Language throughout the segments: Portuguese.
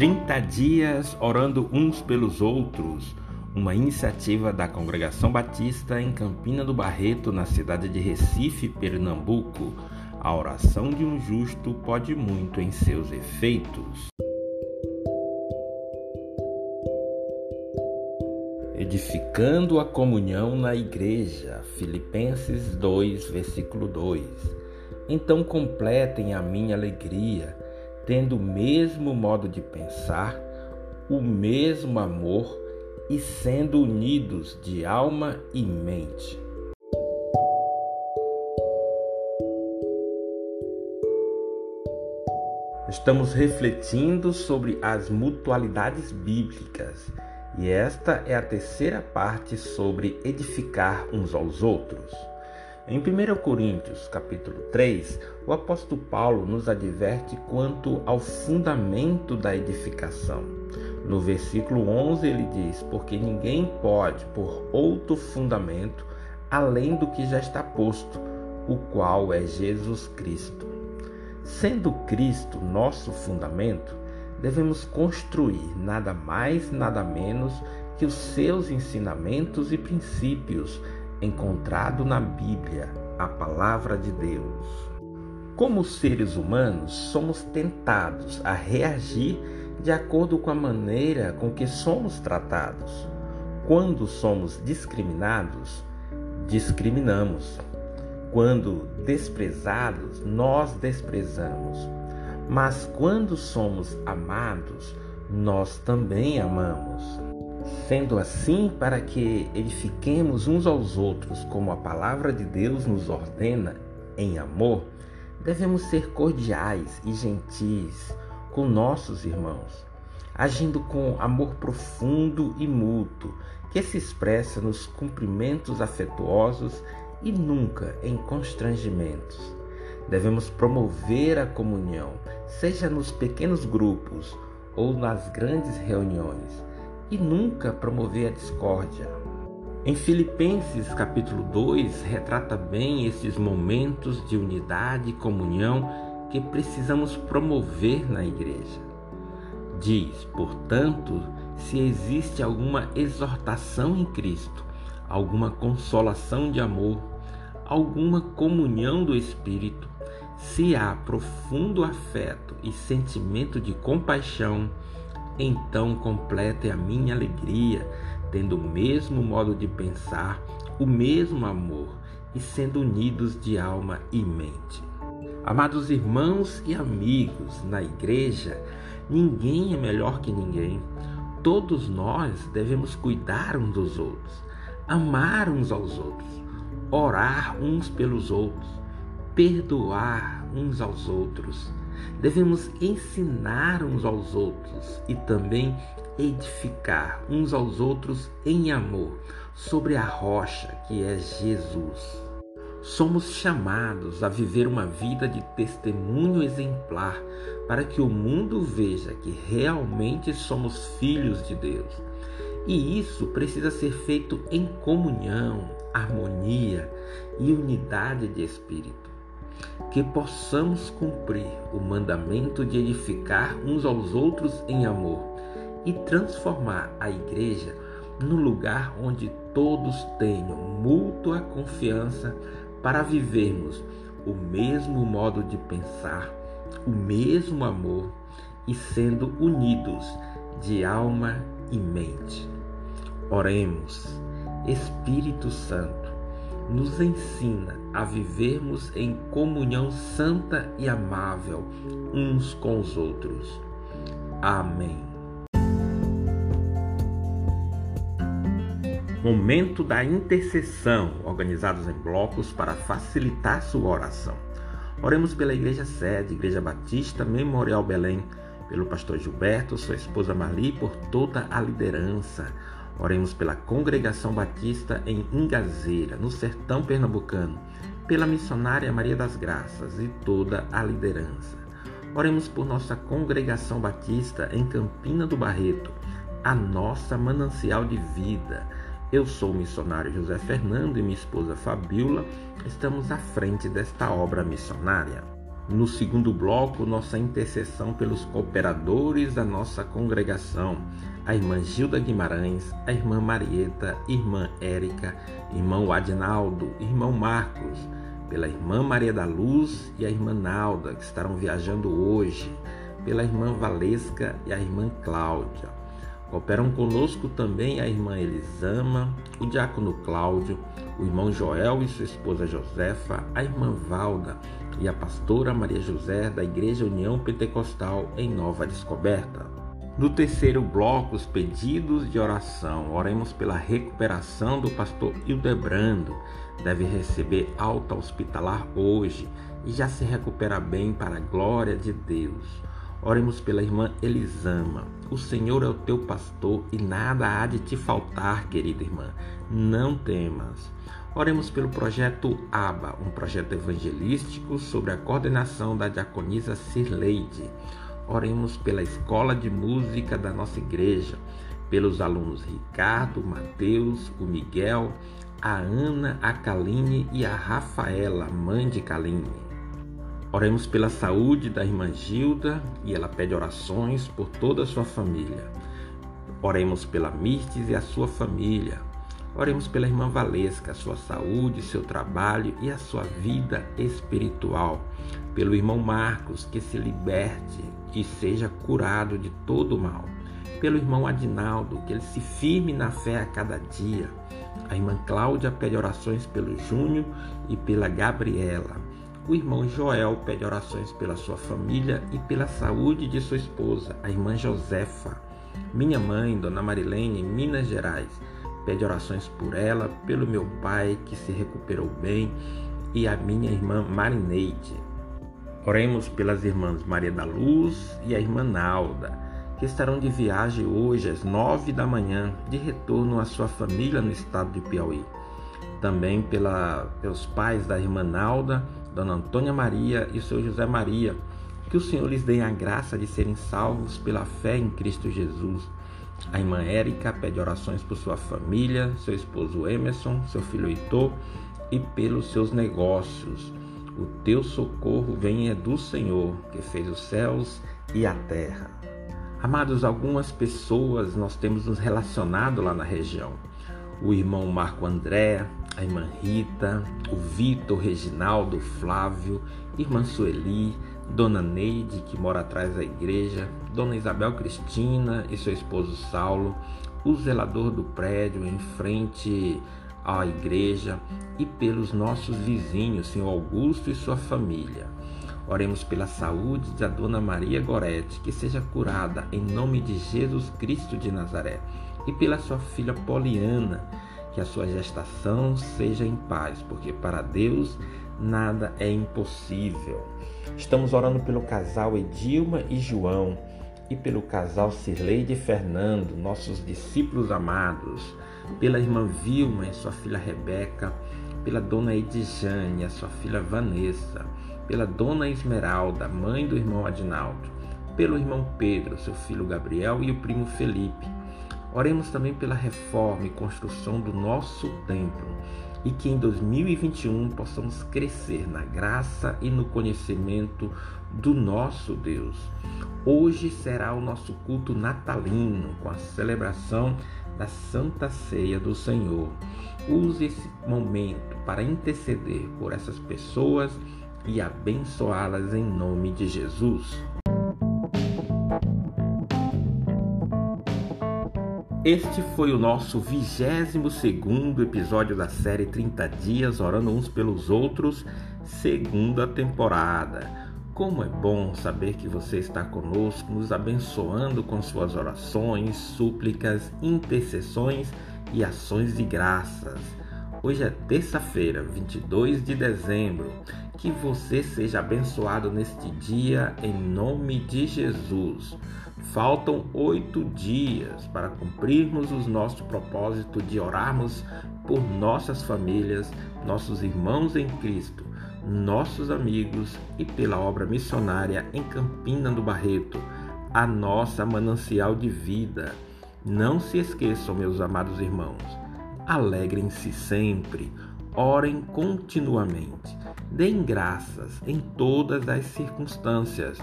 30 dias orando uns pelos outros, uma iniciativa da Congregação Batista em Campina do Barreto, na cidade de Recife, Pernambuco. A oração de um justo pode muito em seus efeitos. Edificando a comunhão na igreja. Filipenses 2, versículo 2. Então completem a minha alegria tendo o mesmo modo de pensar, o mesmo amor e sendo unidos de alma e mente. Estamos refletindo sobre as mutualidades bíblicas e esta é a terceira parte sobre edificar uns aos outros. Em 1 Coríntios, capítulo 3, o apóstolo Paulo nos adverte quanto ao fundamento da edificação. No versículo 11 ele diz: "Porque ninguém pode pôr outro fundamento além do que já está posto, o qual é Jesus Cristo." Sendo Cristo nosso fundamento, devemos construir nada mais, nada menos que os seus ensinamentos e princípios encontrado na Bíblia, a palavra de Deus. Como seres humanos, somos tentados a reagir de acordo com a maneira com que somos tratados. Quando somos discriminados, discriminamos. Quando desprezados, nós desprezamos. Mas quando somos amados, nós também amamos. Sendo assim, para que edifiquemos uns aos outros, como a palavra de Deus nos ordena, em amor, devemos ser cordiais e gentis com nossos irmãos, agindo com amor profundo e mútuo, que se expressa nos cumprimentos afetuosos e nunca em constrangimentos. Devemos promover a comunhão, seja nos pequenos grupos ou nas grandes reuniões e nunca promover a discórdia. Em Filipenses capítulo 2 retrata bem esses momentos de unidade e comunhão que precisamos promover na igreja. Diz, portanto, se existe alguma exortação em Cristo, alguma consolação de amor, alguma comunhão do Espírito, se há profundo afeto e sentimento de compaixão, então complete a minha alegria, tendo o mesmo modo de pensar, o mesmo amor e sendo unidos de alma e mente. Amados irmãos e amigos, na igreja, ninguém é melhor que ninguém. Todos nós devemos cuidar uns dos outros, amar uns aos outros, orar uns pelos outros, perdoar uns aos outros Devemos ensinar uns aos outros e também edificar uns aos outros em amor sobre a rocha que é Jesus. Somos chamados a viver uma vida de testemunho exemplar para que o mundo veja que realmente somos filhos de Deus. E isso precisa ser feito em comunhão, harmonia e unidade de espírito que possamos cumprir o mandamento de edificar uns aos outros em amor e transformar a igreja no lugar onde todos tenham mútua confiança para vivermos o mesmo modo de pensar, o mesmo amor e sendo unidos de alma e mente. Oremos, Espírito Santo nos ensina a vivermos em comunhão santa e amável uns com os outros. Amém. Momento da intercessão, organizados em blocos para facilitar sua oração. Oremos pela Igreja Sede, Igreja Batista Memorial Belém, pelo pastor Gilberto, sua esposa Marli, por toda a liderança. Oremos pela Congregação Batista em Ingazeira, no sertão pernambucano, pela missionária Maria das Graças e toda a liderança. Oremos por nossa Congregação Batista em Campina do Barreto, a nossa manancial de vida. Eu sou o missionário José Fernando e minha esposa Fabiola estamos à frente desta obra missionária. No segundo bloco, nossa intercessão pelos cooperadores da nossa congregação, a irmã Gilda Guimarães, a irmã Marieta, irmã Érica, irmão Adinaldo, irmão Marcos, pela irmã Maria da Luz e a irmã Nalda, que estarão viajando hoje, pela irmã Valesca e a irmã Cláudia. Cooperam conosco também a irmã Elisama, o diácono Cláudio, o irmão Joel e sua esposa Josefa, a irmã Valda e a pastora Maria José da Igreja União Pentecostal em Nova Descoberta. No terceiro bloco, os pedidos de oração. Oremos pela recuperação do pastor Hildebrando. Deve receber alta hospitalar hoje e já se recupera bem para a glória de Deus. Oremos pela irmã Elisama. O Senhor é o teu pastor e nada há de te faltar, querida irmã. Não temas. Oremos pelo projeto ABA, um projeto evangelístico sobre a coordenação da diaconisa Cirleide. Oremos pela escola de música da nossa igreja, pelos alunos Ricardo, Mateus, o Miguel, a Ana, a Kaline e a Rafaela, mãe de Kaline. Oremos pela saúde da irmã Gilda e ela pede orações por toda a sua família. Oremos pela Mirtes e a sua família. Oremos pela irmã Valesca, sua saúde, seu trabalho e a sua vida espiritual. Pelo irmão Marcos, que se liberte e seja curado de todo o mal. Pelo irmão Adinaldo, que ele se firme na fé a cada dia. A irmã Cláudia pede orações pelo Júnior e pela Gabriela. O irmão Joel pede orações pela sua família e pela saúde de sua esposa, a irmã Josefa. Minha mãe, Dona Marilene, em Minas Gerais, pede orações por ela, pelo meu pai que se recuperou bem e a minha irmã Marineide. Oremos pelas irmãs Maria da Luz e a irmã Nalda, que estarão de viagem hoje às nove da manhã, de retorno à sua família no estado de Piauí. Também pela, pelos pais da irmã Nalda Dona Antônia Maria e seu José Maria, que o Senhor lhes dê a graça de serem salvos pela fé em Cristo Jesus. A irmã Érica pede orações por sua família, seu esposo Emerson, seu filho Heitor e pelos seus negócios. O teu socorro vem é do Senhor, que fez os céus e a terra. Amados, algumas pessoas nós temos nos relacionado lá na região. O irmão Marco André, a irmã Rita, o Vitor, Reginaldo, Flávio, irmã Sueli, Dona Neide, que mora atrás da igreja, Dona Isabel Cristina e seu esposo Saulo, o zelador do prédio em frente à igreja e pelos nossos vizinhos, Senhor Augusto e sua família. Oremos pela saúde da Dona Maria Gorete, que seja curada em nome de Jesus Cristo de Nazaré, e pela sua filha Poliana, que a sua gestação seja em paz, porque para Deus nada é impossível. Estamos orando pelo casal Edilma e João e pelo casal Cirleide e Fernando, nossos discípulos amados, pela irmã Vilma e sua filha Rebeca, pela dona Edjane e a sua filha Vanessa, pela dona Esmeralda, mãe do irmão Adinaldo, pelo irmão Pedro, seu filho Gabriel e o primo Felipe, Oremos também pela reforma e construção do nosso templo e que em 2021 possamos crescer na graça e no conhecimento do nosso Deus. Hoje será o nosso culto natalino com a celebração da Santa Ceia do Senhor. Use esse momento para interceder por essas pessoas e abençoá-las em nome de Jesus. Este foi o nosso 22 segundo episódio da série 30 Dias Orando Uns Pelos Outros, segunda temporada. Como é bom saber que você está conosco, nos abençoando com suas orações, súplicas, intercessões e ações de graças. Hoje é terça-feira, 22 de dezembro. Que você seja abençoado neste dia, em nome de Jesus. Faltam oito dias para cumprirmos o nosso propósito de orarmos por nossas famílias, nossos irmãos em Cristo, nossos amigos e pela obra missionária em Campina do Barreto, a nossa manancial de vida. Não se esqueçam, meus amados irmãos, alegrem-se sempre, orem continuamente. Deem graças em todas as circunstâncias,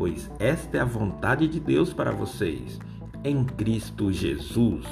pois esta é a vontade de Deus para vocês, em Cristo Jesus.